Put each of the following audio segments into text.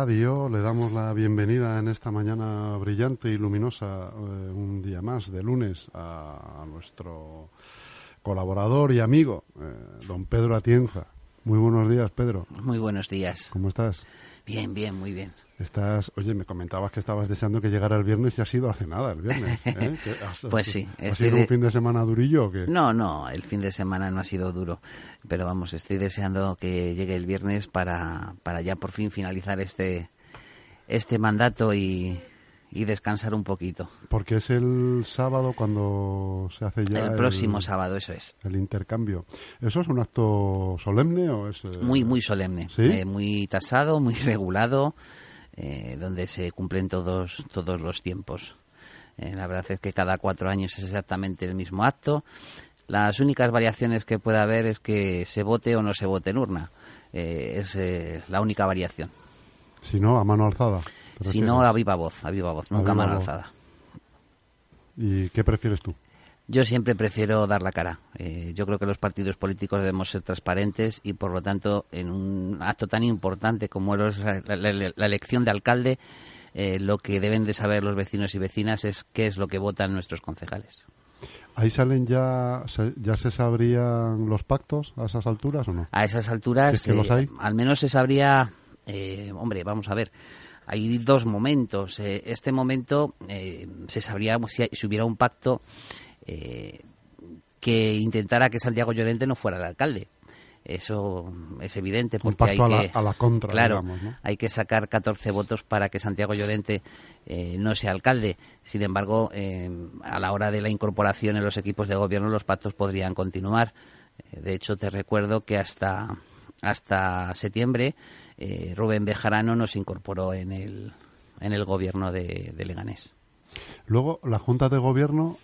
Radio. Le damos la bienvenida en esta mañana brillante y luminosa, eh, un día más de lunes, a, nuestro colaborador y amigo, eh, don Pedro Atienza. Muy buenos días, Pedro. Muy buenos días. ¿Cómo estás? Bien, bien, muy bien. Estás, oye, me comentabas que estabas deseando que llegara el viernes y ha sido hace nada el viernes. ¿eh? pues sí. ¿Ha sido un fin de semana durillo o qué? No, no, el fin de semana no ha sido duro. Pero vamos, estoy deseando que llegue el viernes para, para ya por fin finalizar este, este mandato y, y descansar un poquito. Porque es el sábado cuando se hace ya. El próximo sábado, eso es. El intercambio. ¿Eso es un acto solemne o es.? Eh, muy, muy solemne. Eh, muy tasado, muy regulado. Eh, donde se cumplen todos, todos los tiempos. Eh, la verdad es que cada cuatro años es exactamente el mismo acto. Las únicas variaciones que puede haber es que se vote o no se vote en urna. Es la única variación. Si no, a mano alzada. Si no, a viva voz, a viva voz, nunca mano alzada. ¿Y qué prefieres tú? Yo siempre prefiero dar la cara. Eh, yo creo que los partidos políticos debemos ser transparentes y, por lo tanto, en un acto tan importante como es la, elección de alcalde, eh, lo que deben de saber los vecinos y vecinas es qué es lo que votan nuestros concejales. ¿Ahí salen ya, ya se sabrían los pactos a esas alturas o no? A esas alturas, eh, al menos se sabría, hombre, vamos a ver, hay dos momentos. este momento se sabría si, si, hubiera un pacto eh, que intentara que Santiago Llorente no fuera el alcalde. Eso es evidente porque hay que a la, contra, claro, hay que sacar 14 votos para que Santiago Llorente eh, no sea alcalde. Sin embargo, eh, a la hora de la incorporación en los equipos de gobierno los pactos podrían continuar. de hecho, te recuerdo que hasta hasta septiembre Rubén Bejarano nos incorporó en el en el gobierno de, de Leganés. Luego, la Junta de Gobierno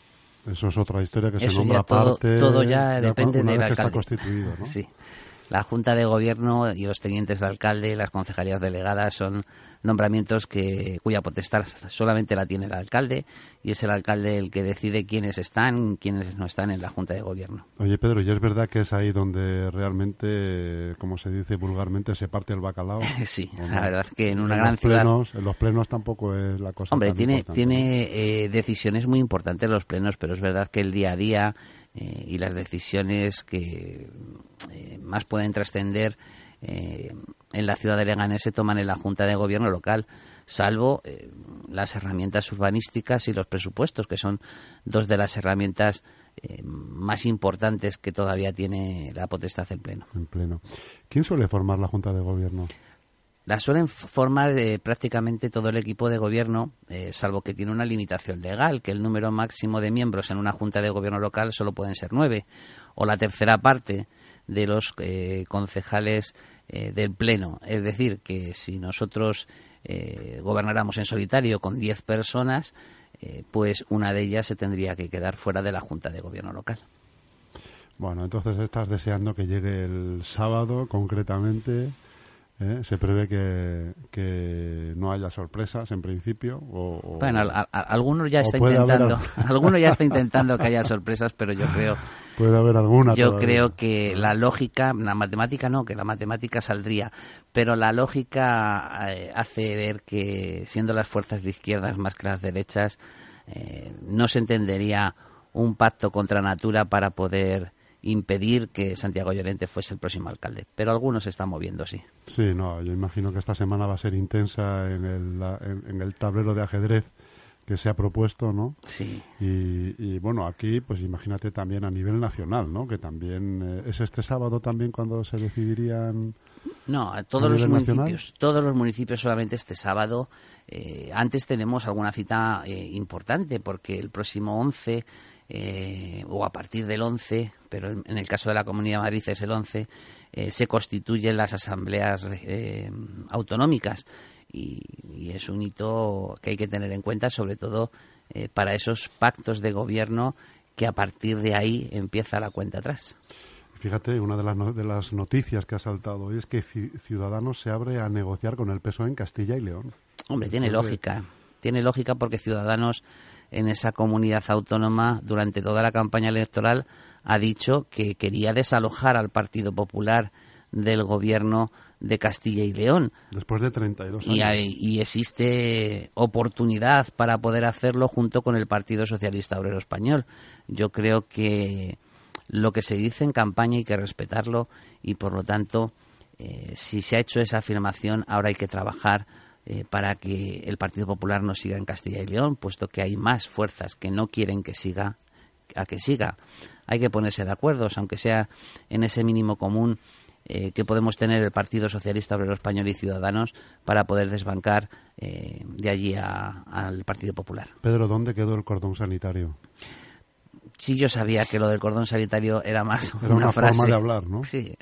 eso es otra historia que se nombra todo. Todo ya depende del alcalde. Está constituido, ¿no? Sí. La Junta de Gobierno y los tenientes de alcalde, las concejalías delegadas son nombramientos que cuya potestad solamente la tiene el alcalde y es el alcalde el que decide quiénes están, quiénes no están en la Junta de Gobierno. Oye, Pedro, ¿y es verdad que es ahí donde realmente, como se dice vulgarmente, se parte el bacalao? sí, la verdad que en una gran ciudad... en los plenos tampoco es la cosa Hombre, tiene, tiene eh, decisiones muy importantes los plenos, pero es verdad que el día a día eh, y las decisiones que eh, más pueden trascender eh, en la ciudad de Leganés se toman en la Junta de Gobierno local, salvo las herramientas urbanísticas y los presupuestos, que son dos de las herramientas más importantes que todavía tiene la potestad en pleno. En pleno. ¿Quién suele formar la Junta de Gobierno? La suelen formar eh, prácticamente todo el equipo de gobierno, eh, salvo que tiene una limitación legal, que el número máximo de miembros en una junta de gobierno local solo pueden ser nueve, o la tercera parte de los eh, concejales del Pleno. Es decir, que si nosotros gobernáramos en solitario con diez personas, pues una de ellas se tendría que quedar fuera de la junta de gobierno local. Bueno, entonces estás deseando que llegue el sábado concretamente ¿eh? Se prevé que, no haya sorpresas en principio. O, bueno, algunos ya está intentando, algunos ya está intentando que haya sorpresas, pero yo creo. Puede haber alguna. Yo creo que la lógica, la matemática no, que la matemática saldría, pero la lógica eh, hace ver que siendo las fuerzas de izquierdas más que las derechas, eh, no se entendería un pacto contra natura para poder impedir que Santiago Llorente fuese el próximo alcalde. Pero algunos se están moviendo, sí. Sí, no, yo imagino que esta semana va a ser intensa en el, en, el tablero de ajedrez que se ha propuesto, ¿no? Sí. Y, bueno, aquí, pues imagínate también a nivel nacional, ¿no? Que también eh, es este sábado también cuando se decidirían. No, a todos los municipios, todos los municipios solamente este sábado. Eh, antes tenemos alguna cita eh, importante porque el próximo 11 eh, o a partir del 11, pero en, el caso de la Comunidad de Madrid es el 11, eh, se constituyen las asambleas eh, autonómicas y, es un hito que hay que tener en cuenta, sobre todo para esos pactos de gobierno que a partir de ahí empieza la cuenta atrás. Fíjate, una de las, de las noticias que ha saltado hoy es que Ciudadanos se abre a negociar con el PSOE en Castilla y León. Hombre, tiene lógica. Tiene lógica porque Ciudadanos en esa comunidad autónoma durante toda la campaña electoral ha dicho que quería desalojar al Partido Popular del gobierno de Castilla y León. Después de 32 años. Y, y existe oportunidad para poder hacerlo junto con el Partido Socialista Obrero Español. Yo creo que lo que se dice en campaña hay que respetarlo y, por lo tanto, eh, si se ha hecho esa afirmación, ahora hay que trabajar eh, para que el Partido Popular no siga en Castilla y León, puesto que hay más fuerzas que no quieren que siga a que siga. Hay que ponerse de acuerdo, aunque sea en ese mínimo común eh, que podemos tener el Partido Socialista Obrero Español y Ciudadanos para poder desbancar eh, de allí al Partido Popular. Pedro, ¿dónde quedó el cordón sanitario? Sí, yo sabía que lo del cordón sanitario era más era una, forma de hablar, ¿no? Sí,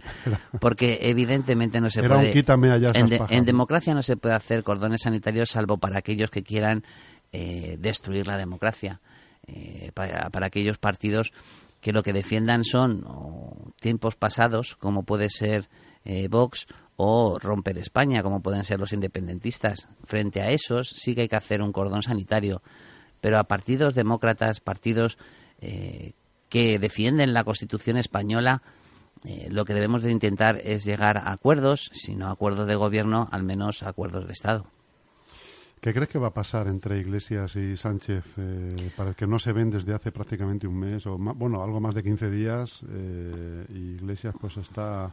porque evidentemente no se era puede... Un quítame allá en, en, democracia no se puede hacer cordones sanitarios salvo para aquellos que quieran eh, destruir la democracia. para, para aquellos partidos que lo que defiendan son tiempos pasados, como puede ser eh, Vox, o romper España, como pueden ser los independentistas. Frente a esos sí que hay que hacer un cordón sanitario. Pero a partidos demócratas, partidos eh, que defienden la Constitución española, eh, lo que debemos de intentar es llegar a acuerdos, si no acuerdos de gobierno, al menos acuerdos de Estado. ¿Qué crees que va a pasar entre Iglesias y Sánchez eh, para que no se ven desde hace prácticamente un mes o bueno algo más de 15 días? Eh, y Iglesias pues está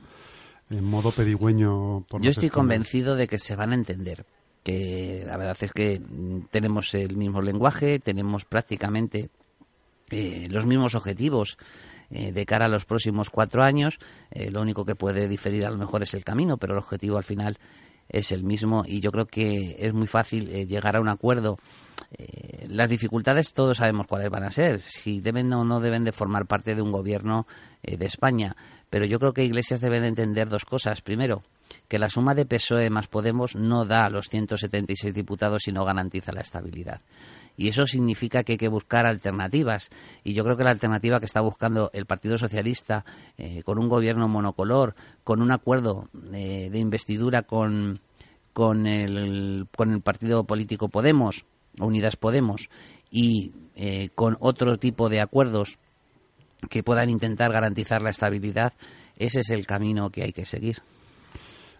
en modo pedigüeño. Por Yo estoy convencido de que se van a entender. Que la verdad es que tenemos el mismo lenguaje, tenemos prácticamente eh, los mismos objetivos de cara a los próximos cuatro años. lo único que puede diferir a lo mejor es el camino, pero el objetivo al final es el mismo y yo creo que es muy fácil eh, llegar a un acuerdo. Eh, las dificultades todos sabemos cuáles van a ser, si deben o no deben de formar parte de un gobierno eh, de España, pero yo creo que Iglesias deben de entender dos cosas. Primero, que la suma de PSOE más Podemos no da a los 176 diputados y no garantiza la estabilidad. Y eso significa que hay que buscar alternativas. Y yo creo que la alternativa que está buscando el Partido Socialista, eh, con un gobierno monocolor, con un acuerdo eh, de investidura con, con, el, con el partido político Podemos, Unidas Podemos, y eh, con otro tipo de acuerdos que puedan intentar garantizar la estabilidad, ese es el camino que hay que seguir.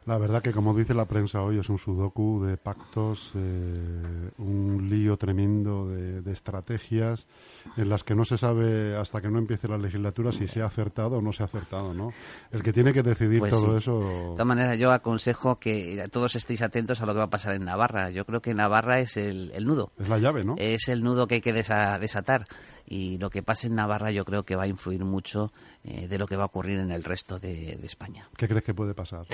La verdad que, como dice la prensa hoy, es un sudoku de pactos, eh, un lío tremendo de, estrategias en las que no se sabe hasta que no empiece la legislatura si se ha acertado o no se ha acertado, ¿no? El que tiene que decidir pues todo eso... De todas maneras, yo aconsejo que todos estéis atentos a lo que va a pasar en Navarra. Yo creo que Navarra es el, nudo. Es la llave, ¿no? Es el nudo que hay que desatar. Y lo que pase en Navarra yo creo que va a influir mucho eh, de lo que va a ocurrir en el resto de España. ¿Qué crees que puede pasar?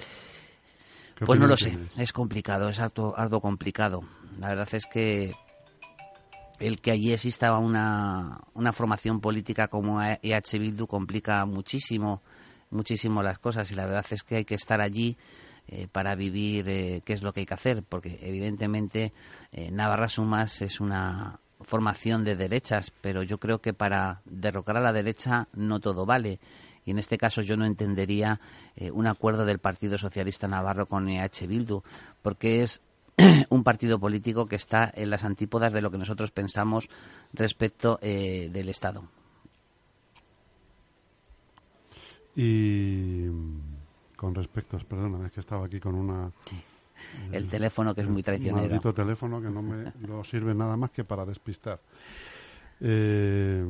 Pues no lo sé, es complicado, es harto, complicado. La verdad es que el que allí exista una, una formación política como EH Bildu complica muchísimo, muchísimo las cosas y la verdad es que hay que estar allí eh, para vivir eh, qué es lo que hay que hacer, porque evidentemente eh, Navarra Sumas es una formación de derechas, pero yo creo que para derrocar a la derecha no todo vale y en este caso yo no entendería eh, un acuerdo del Partido Socialista Navarro con EH Bildu, porque es un partido político que está en las antípodas de lo que nosotros pensamos respecto eh, del Estado. Y con respecto, perdona, es que estaba aquí con una... El teléfono que es muy traicionero. Un maldito teléfono que no me no sirve nada más que para despistar. Eh,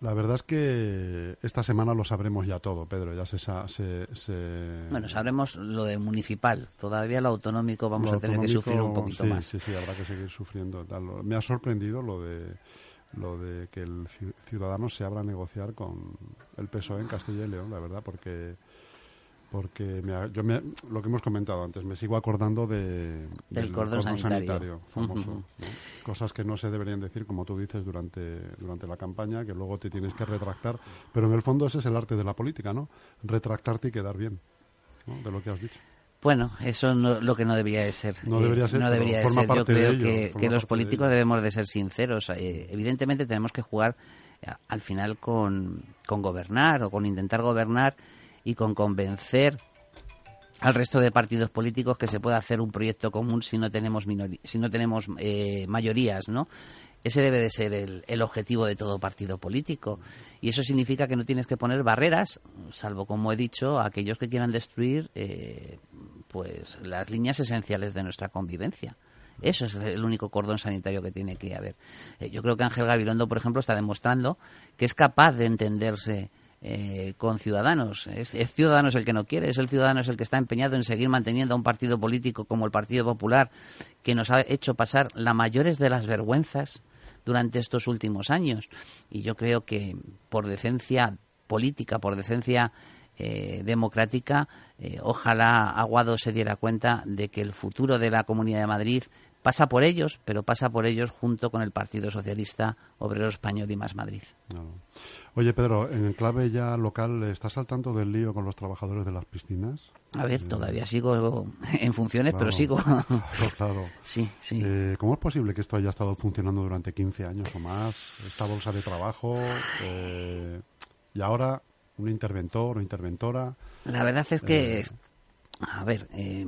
la verdad es que esta semana lo sabremos ya todo, Pedro. Ya se, se, Bueno, sabremos lo de municipal. Todavía lo autonómico vamos a tener que sufrir un poquito más. Sí, sí, habrá que seguir sufriendo. Me ha sorprendido lo de lo de que el ciudadano se abra a negociar con el PSOE en Castilla y León, la verdad, porque porque yo me, lo que hemos comentado antes, me sigo acordando de, del, cordón, sanitario, famoso. Cosas que no se deberían decir, como tú dices, durante, durante la campaña, que luego te tienes que retractar. Pero en el fondo ese es el arte de la política, ¿no? Retractarte y quedar bien de lo que has dicho. Bueno, eso no, lo que no debería de ser. No debería ser. no debería ser. Yo creo que, los políticos debemos de ser sinceros. Eh, evidentemente tenemos que jugar eh, al final con, con gobernar o con intentar gobernar y con convencer al resto de partidos políticos que se pueda hacer un proyecto común si no tenemos si no tenemos eh, mayorías, ¿no? Ese debe de ser el, objetivo de todo partido político. Y eso significa que no tienes que poner barreras, salvo, como he dicho, a aquellos que quieran destruir eh, pues las líneas esenciales de nuestra convivencia. Eso es el único cordón sanitario que tiene que haber. Eh, yo creo que Ángel Gabilondo, por ejemplo, está demostrando que es capaz de entenderse eh, con ciudadanos. Es, es, Ciudadanos el que no quiere, es el ciudadano el que está empeñado en seguir manteniendo a un partido político como el Partido Popular, que nos ha hecho pasar las mayores de las vergüenzas durante estos últimos años. Y yo creo que por decencia política, por decencia eh, democrática, eh, ojalá Aguado se diera cuenta de que el futuro de la Comunidad de Madrid pasa por ellos, pero pasa por ellos junto con el Partido Socialista Obrero Español y Más Madrid. Oye, Pedro, en clave ya local, ¿estás al tanto del lío con los trabajadores de las piscinas? A ver, todavía sigo en funciones, pero sigo. claro. Sí, sí. Eh, ¿Cómo es posible que esto haya estado funcionando durante 15 años o más? Esta bolsa de trabajo. Eh, y ahora, un interventor o interventora. La verdad es que. A ver, eh,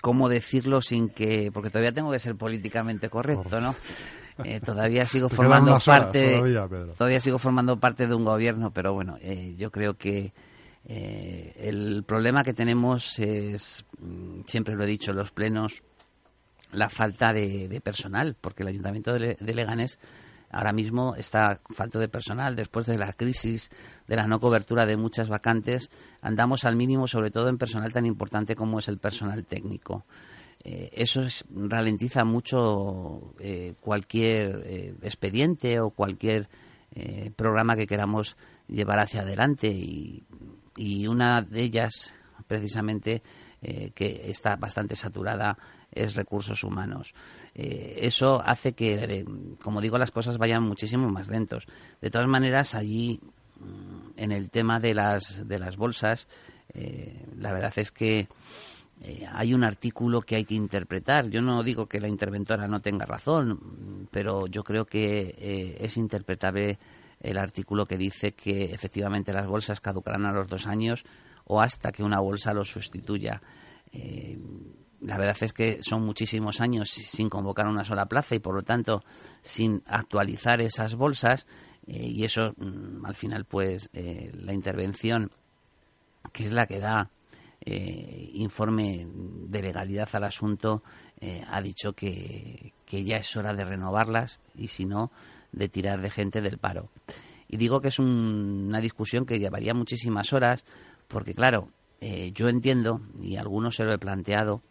¿cómo decirlo sin que.? Porque todavía tengo que ser políticamente correcto, ¿no? Eh, todavía sigo formando parte todavía, sigo formando parte de un gobierno pero bueno eh, yo creo que eh, el problema que tenemos es mm, siempre lo he dicho los plenos la falta de, personal porque el ayuntamiento de, Leganés ahora mismo está falto de personal. Después de la crisis de la no cobertura de muchas vacantes andamos al mínimo sobre todo en personal tan importante como es el personal técnico. Eh, eso ralentiza mucho eh, cualquier eh, expediente o cualquier programa que queramos llevar hacia adelante. Y, una de ellas precisamente que está bastante saturada es recursos humanos. eso hace que, como digo, las cosas vayan muchísimo más lentos. De todas maneras, allí mm, en el tema de las, de las bolsas, la verdad es que eh, hay un artículo que hay que interpretar. Yo no digo que la interventora no tenga razón, pero yo creo que eh, es interpretable el artículo que dice que efectivamente las bolsas caducarán a los dos años o hasta que una bolsa los sustituya. Eh, la verdad es que son muchísimos años sin convocar una sola plaza y por lo tanto sin actualizar esas bolsas y eso mm, al final pues la intervención que es la que da eh, informe de legalidad al asunto eh, ha dicho que, ya es hora de renovarlas y si no, de tirar de gente del paro. Y digo que es una discusión que llevaría muchísimas horas porque, claro, eh, yo entiendo, y algunos se lo he planteado,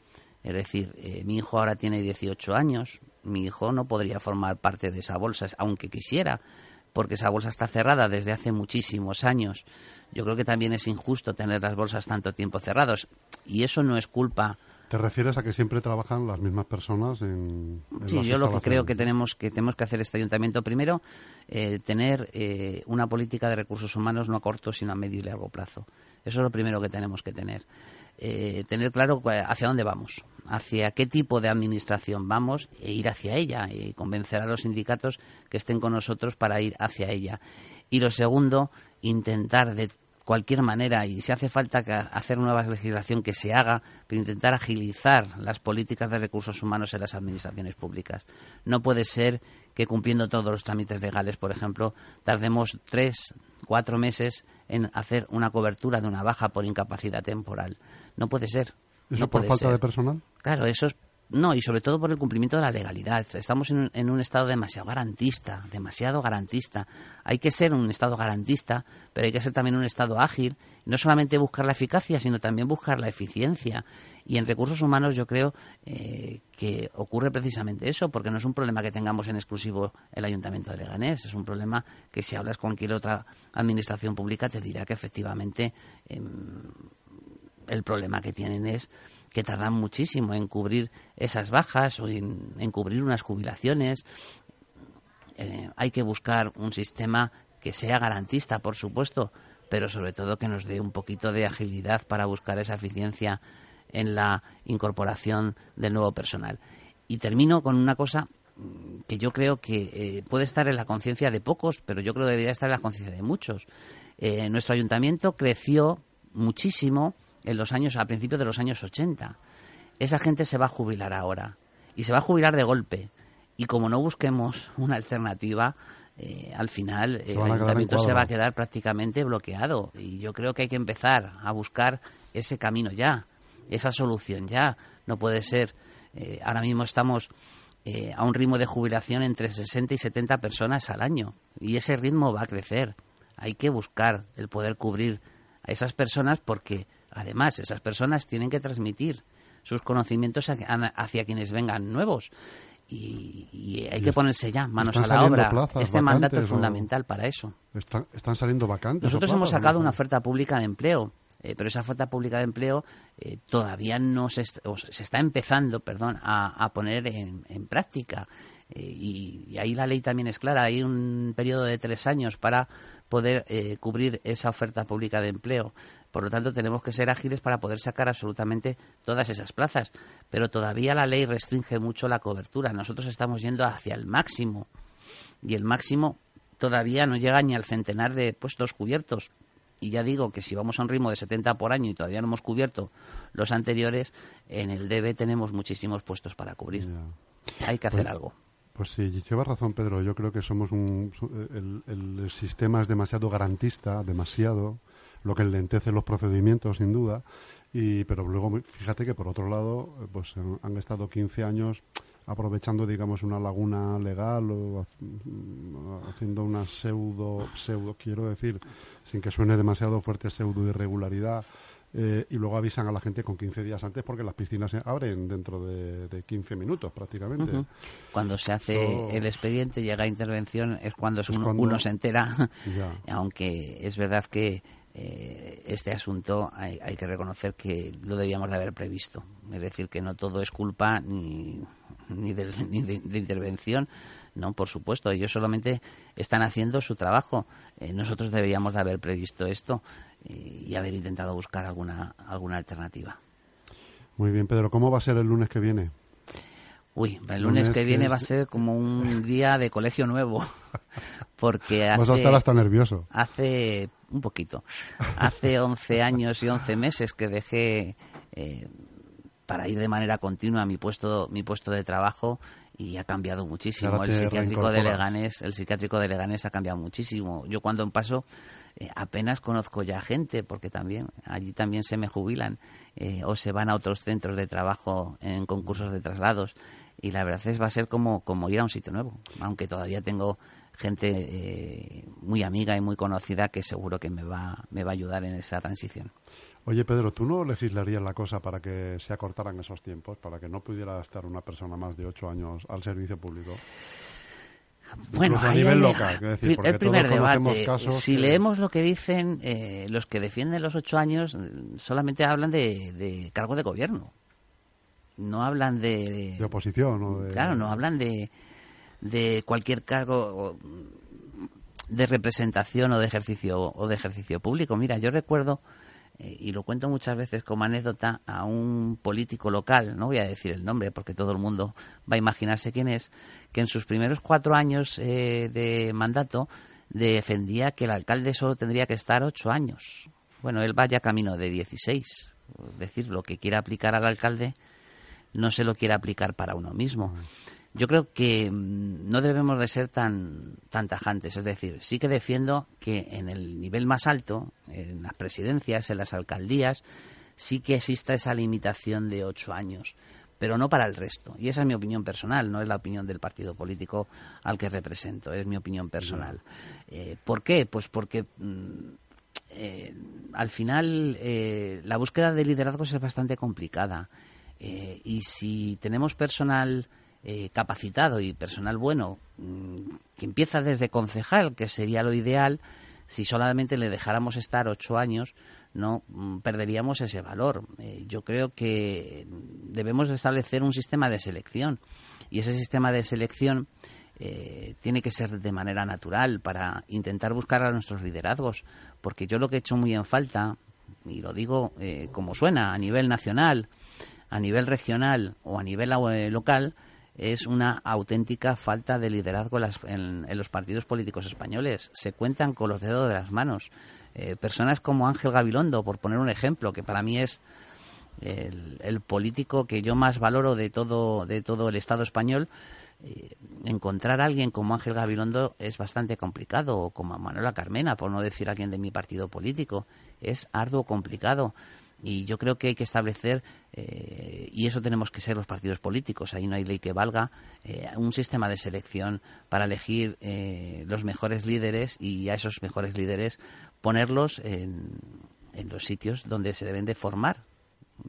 es decir, mi hijo ahora tiene 18 años, mi hijo no podría formar parte de esa bolsa, aunque quisiera, porque esa bolsa está cerrada desde hace muchísimos años. Yo creo que también es injusto tener las bolsas tanto tiempo cerrados y eso no es culpa. ¿Te refieres a que siempre trabajan las mismas personas en, Sí, yo lo que creo que tenemos que tenemos que hacer este ayuntamiento primero eh, tener eh, una política de recursos humanos no a corto sino a medio y largo plazo. Eso es lo primero que tenemos que tener. Eh, tener claro hacia dónde vamos, hacia qué tipo de administración vamos e ir hacia ella y convencer a los sindicatos que estén con nosotros para ir hacia ella. Y lo segundo, intentar de cualquier manera, y si hace falta hacer nueva legislación que se haga, pero intentar agilizar las políticas de recursos humanos en las administraciones públicas. No puede ser que cumpliendo todos los trámites legales, por ejemplo, tardemos tres, cuatro meses en hacer una cobertura de una baja por incapacidad temporal. No puede ser. ¿Eso no por falta de personal? Claro, eso es no, y sobre todo por el cumplimiento de la legalidad. Estamos en, en, un estado demasiado garantista, demasiado garantista. Hay que ser un estado garantista, pero hay que ser también un estado ágil. No solamente buscar la eficacia, sino también buscar la eficiencia. Y en recursos humanos yo creo eh, que ocurre precisamente eso, porque no es un problema que tengamos en exclusivo el Ayuntamiento de Leganés, es un problema que si hablas con cualquier otra administración pública te dirá que efectivamente em, el problema que tienen es que tardan muchísimo en cubrir esas bajas o en, cubrir unas jubilaciones. Eh, hay que buscar un sistema que sea garantista, por supuesto, pero sobre todo que nos dé un poquito de agilidad para buscar esa eficiencia en la incorporación del nuevo personal. Y termino con una cosa que yo creo que eh, puede estar en la conciencia de pocos, pero yo creo que debería estar en la conciencia de muchos. Eh, nuestro ayuntamiento creció muchísimo en los años, a principios de los años 80. Esa gente se va a jubilar ahora y se va a jubilar de golpe. Y como no busquemos una alternativa, eh, al final el ayuntamiento se va a quedar prácticamente bloqueado. Y yo creo que hay que empezar a buscar ese camino ya. esa solución ya. No puede ser. Eh, ahora mismo estamos eh, a un ritmo de jubilación entre 60 y 70 personas al año y ese ritmo va a crecer. Hay que buscar el poder cubrir a esas personas porque además esas personas tienen que transmitir sus conocimientos hacia quienes vengan nuevos y, hay que ponerse ya manos a la obra. Este mandato es fundamental para eso. Están, saliendo vacantes. Nosotros hemos sacado una oferta pública de empleo, eh, pero esa oferta pública de empleo eh, todavía no se, se, está empezando, perdón, a, poner en, práctica. Eh, y, ahí la ley también es clara. Hay un periodo de tres años para poder cubrir esa oferta pública de empleo. Por lo tanto, tenemos que ser ágiles para poder sacar absolutamente todas esas plazas. Pero todavía la ley restringe mucho la cobertura. Nosotros estamos yendo hacia el máximo. Y el máximo todavía no llega ni al centenar de puestos cubiertos. Y ya digo que si vamos a un ritmo de 70 por año y todavía no hemos cubierto los anteriores, en el DB tenemos muchísimos puestos para cubrir. Hay que hacer pues, algo. Pues sí, llevas razón, Pedro. Yo creo que somos un. el sistema es demasiado garantista, demasiado lo que enlentece los procedimientos, sin duda. Y, pero luego, fíjate que por otro lado, pues han estado 15 años aprovechando, digamos, una laguna legal o haciendo una pseudo, pseudo, quiero decir, sin que suene demasiado fuerte, pseudo irregularidad. Eh, y luego avisan a la gente con 15 días antes porque las piscinas se abren dentro de, de 15 minutos prácticamente. Cuando se hace el expediente, llega a intervención, es cuando, uno, se entera, aunque es verdad que eh, este asunto hay, que reconocer que lo debíamos de haber previsto. Es decir, que no todo es culpa ni, ni, de, intervención, no, por supuesto. Ellos solamente están haciendo su trabajo. Eh, nosotros deberíamos de haber previsto esto eh, y haber intentado buscar alguna, alguna alternativa. Muy bien, Pedro. ¿Cómo va a ser el lunes que viene? Uy, el lunes, que viene va a ser como un día de colegio nuevo. Porque hace, Vas a estar hasta nervioso. Hace un poquito. Hace 11 años y 11 meses que dejé eh, para ir de manera continua a mi puesto, mi puesto de trabajo y ha cambiado muchísimo. El psiquiátrico de Leganés, el psiquiátrico de Leganés ha cambiado muchísimo. Yo cuando en paso eh, apenas conozco ya gente, porque también allí también se me jubilan eh, o se van a otros centros de trabajo en concursos de traslados. Y la verdad es va a ser como, como ir a un sitio nuevo, aunque todavía tengo gente eh, muy amiga y muy conocida que seguro que me va, me va a ayudar en esa transición. Oye, Pedro, ¿tú no legislarías la cosa para que se acortaran esos tiempos, para que no pudiera estar una persona más de ocho años al servicio público? Bueno, a nivel local. el primer debate. si leemos lo que dicen eh, los que defienden los ocho años, solamente hablan de, cargo de gobierno. No hablan de. De, oposición. Claro, no hablan de, de cualquier cargo de representación o de ejercicio o de ejercicio público. Mira, yo recuerdo eh, y lo cuento muchas veces como anécdota a un político local, no voy a decir el nombre porque todo el mundo va a imaginarse quién es, que en sus primeros cuatro años eh, de mandato defendía que el alcalde solo tendría que estar ocho años. Bueno, él vaya camino de dieciséis. Es decir, lo que quiera aplicar al alcalde no se lo quiere aplicar para uno mismo yo creo que mm, no debemos de ser tan, tan tajantes. Es decir, sí que defiendo que en el nivel más alto, en las presidencias, en las alcaldías, sí que exista esa limitación de ocho años, pero no para el resto. Y esa es mi opinión personal, no es la opinión del partido político al que represento, es mi opinión personal. Eh, ¿Por qué? Pues porque mm, eh, al final eh, la búsqueda de liderazgos es bastante complicada. y si tenemos personal eh, capacitado y personal bueno mm, que empieza desde concejal, que sería lo ideal, si solamente le dejáramos estar ocho años, no mm, perderíamos ese valor. Eh, yo creo que debemos establecer un sistema de selección y ese sistema de selección eh, tiene que ser de manera natural para intentar buscar a nuestros liderazgos, porque yo lo que he hecho muy en falta, y lo digo como suena, a nivel nacional, a nivel regional o a nivel local, es una auténtica falta de liderazgo en, los partidos políticos españoles. Se cuentan con los dedos de las manos. Eh, personas como Ángel Gabilondo, por poner un ejemplo, que para mí es el, político que yo más valoro de todo, de todo el Estado español, eh, encontrar a alguien como Ángel Gabilondo es bastante complicado, o como a Manuela Carmena, por no decir alguien de mi partido político. Es arduo, complicado. Y yo creo que hay que establecer, eh, y eso tenemos que ser los partidos políticos, ahí no hay ley que valga, eh, un sistema de selección para elegir eh, los mejores líderes y a esos mejores líderes ponerlos en, en los sitios donde se deben de formar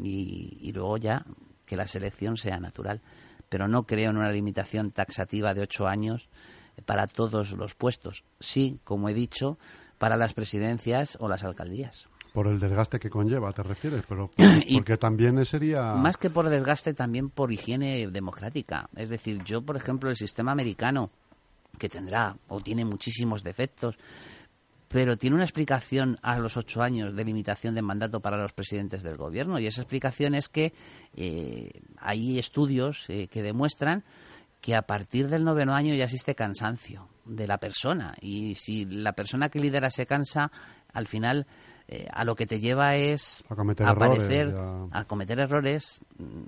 y, y luego ya que la selección sea natural. Pero no creo en una limitación taxativa de ocho años para todos los puestos. Sí, como he dicho, para las presidencias o las alcaldías. Por el desgaste que conlleva, te refieres, pero porque también sería... Más que por desgaste, también por higiene democrática. Es decir, yo, por ejemplo, el sistema americano, que tendrá o tiene muchísimos defectos, pero tiene una explicación a los ocho años de limitación de mandato para los presidentes del gobierno. Y esa explicación es que eh, hay estudios eh, que demuestran que a partir del noveno año ya existe cansancio de la persona. Y si la persona que lidera se cansa, al final eh, a lo que te lleva es a cometer aparecer, errores, a cometer errores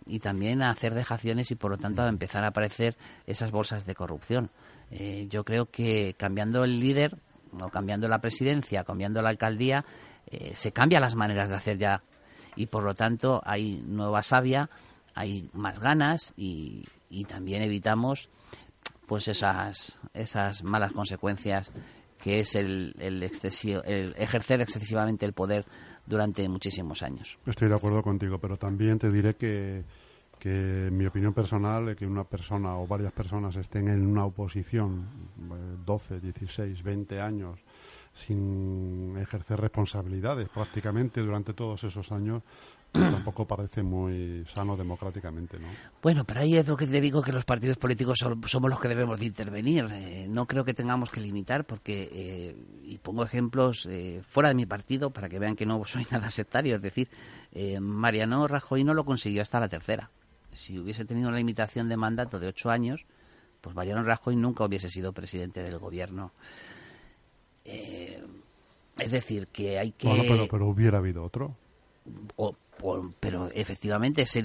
y también a hacer dejaciones y por lo tanto a empezar a aparecer esas bolsas de corrupción. Eh, yo creo que cambiando el líder o cambiando la presidencia, cambiando la alcaldía, eh, se cambian las maneras de hacer ya. Y por lo tanto hay nueva savia, hay más ganas y, y también evitamos pues esas esas malas consecuencias que es el, el, el ejercer excesivamente el poder durante muchísimos años. Estoy de acuerdo contigo, pero también te diré que, que mi opinión personal, que una persona o varias personas estén en una oposición 12, 16, 20 años sin ejercer responsabilidades prácticamente durante todos esos años, tampoco parece muy sano democráticamente, ¿no? Bueno, pero ahí es lo que te digo que los partidos políticos somos los que debemos de intervenir. Eh, no creo que tengamos que limitar porque, eh, y pongo ejemplos eh, fuera de mi partido para que vean que no soy nada sectario, es decir, Mariano Rajoy no lo consiguió hasta la tercera. Si hubiese tenido una limitación de mandato de ocho años, pues Mariano Rajoy nunca hubiese sido presidente del gobierno. es decir, que hay que... Bueno, pero, pero hubiera habido otro. O, pero efectivamente ese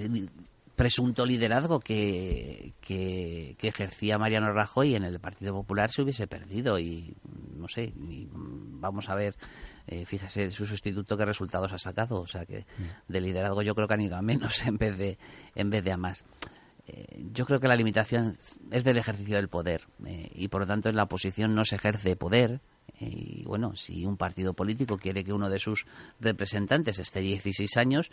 presunto liderazgo que, que, ejercía Mariano Rajoy en el Partido Popular se hubiese perdido y no sé, vamos a ver, eh, fíjese su sustituto qué resultados ha sacado, o sea que mm. de liderazgo yo creo que han ido a menos en vez de, en vez de a más. Eh, yo creo que la limitación es del ejercicio del poder eh, y por lo tanto en la oposición no se ejerce poder, y bueno, si un partido político quiere que uno de sus representantes esté 16 años,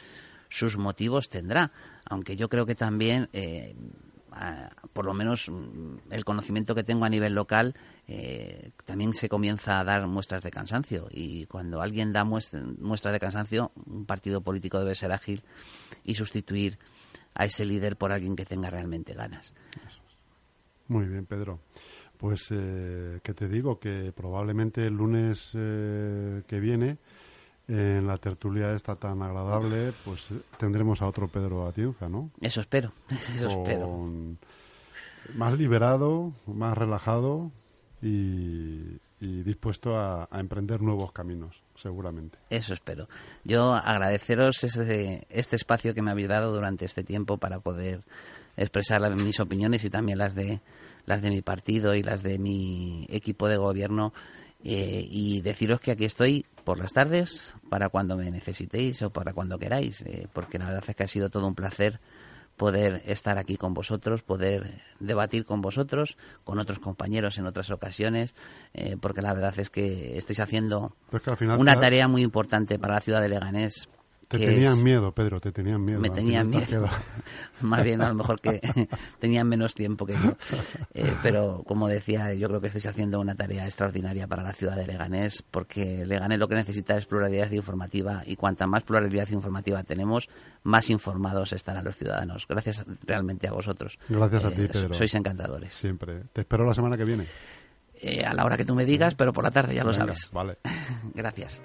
sus motivos tendrá. Aunque yo creo que también, eh, por lo menos mm, el conocimiento que tengo a nivel local, eh, también se comienza a dar muestras de cansancio. Y cuando alguien da muestras de cansancio, un partido político debe ser ágil y sustituir a ese líder por alguien que tenga realmente ganas. Muy bien, Pedro. Pues, eh, que te digo? Que probablemente el lunes eh, que viene, en la tertulia esta tan agradable, pues tendremos a otro Pedro Atienza, ¿no? Eso espero, eso espero. Más liberado, más relajado y, dispuesto a, emprender nuevos caminos, seguramente. Eso espero. Yo agradeceros este, este espacio que me habéis dado durante este tiempo para poder expresar mis opiniones y también las de las de mi partido y las de mi equipo de gobierno eh, y deciros que aquí estoy por las tardes para cuando me necesitéis o para cuando queráis, eh, porque la verdad es que ha sido todo un placer poder estar aquí con vosotros, poder debatir con vosotros, con otros compañeros en otras ocasiones, eh, porque la verdad es que estáis haciendo una tarea muy importante para la ciudad de Leganés, te tenían miedo, Pedro, te tenían miedo. Me tenían miedo. Más bien, a lo mejor que tenían menos tiempo que yo. Eh, pero, como decía, yo creo que estáis haciendo una tarea extraordinaria para la ciudad de Leganés, porque Leganés lo que necesita es pluralidad informativa y cuanta más pluralidad informativa tenemos, más informados estarán los ciudadanos. Gracias realmente a vosotros. Gracias a ti, eh, Pedro. Sois encantadores. Siempre. Te espero la semana que viene. Eh, a la hora que tú me digas, pero por la tarde ya lo sabes. Vale. Gracias.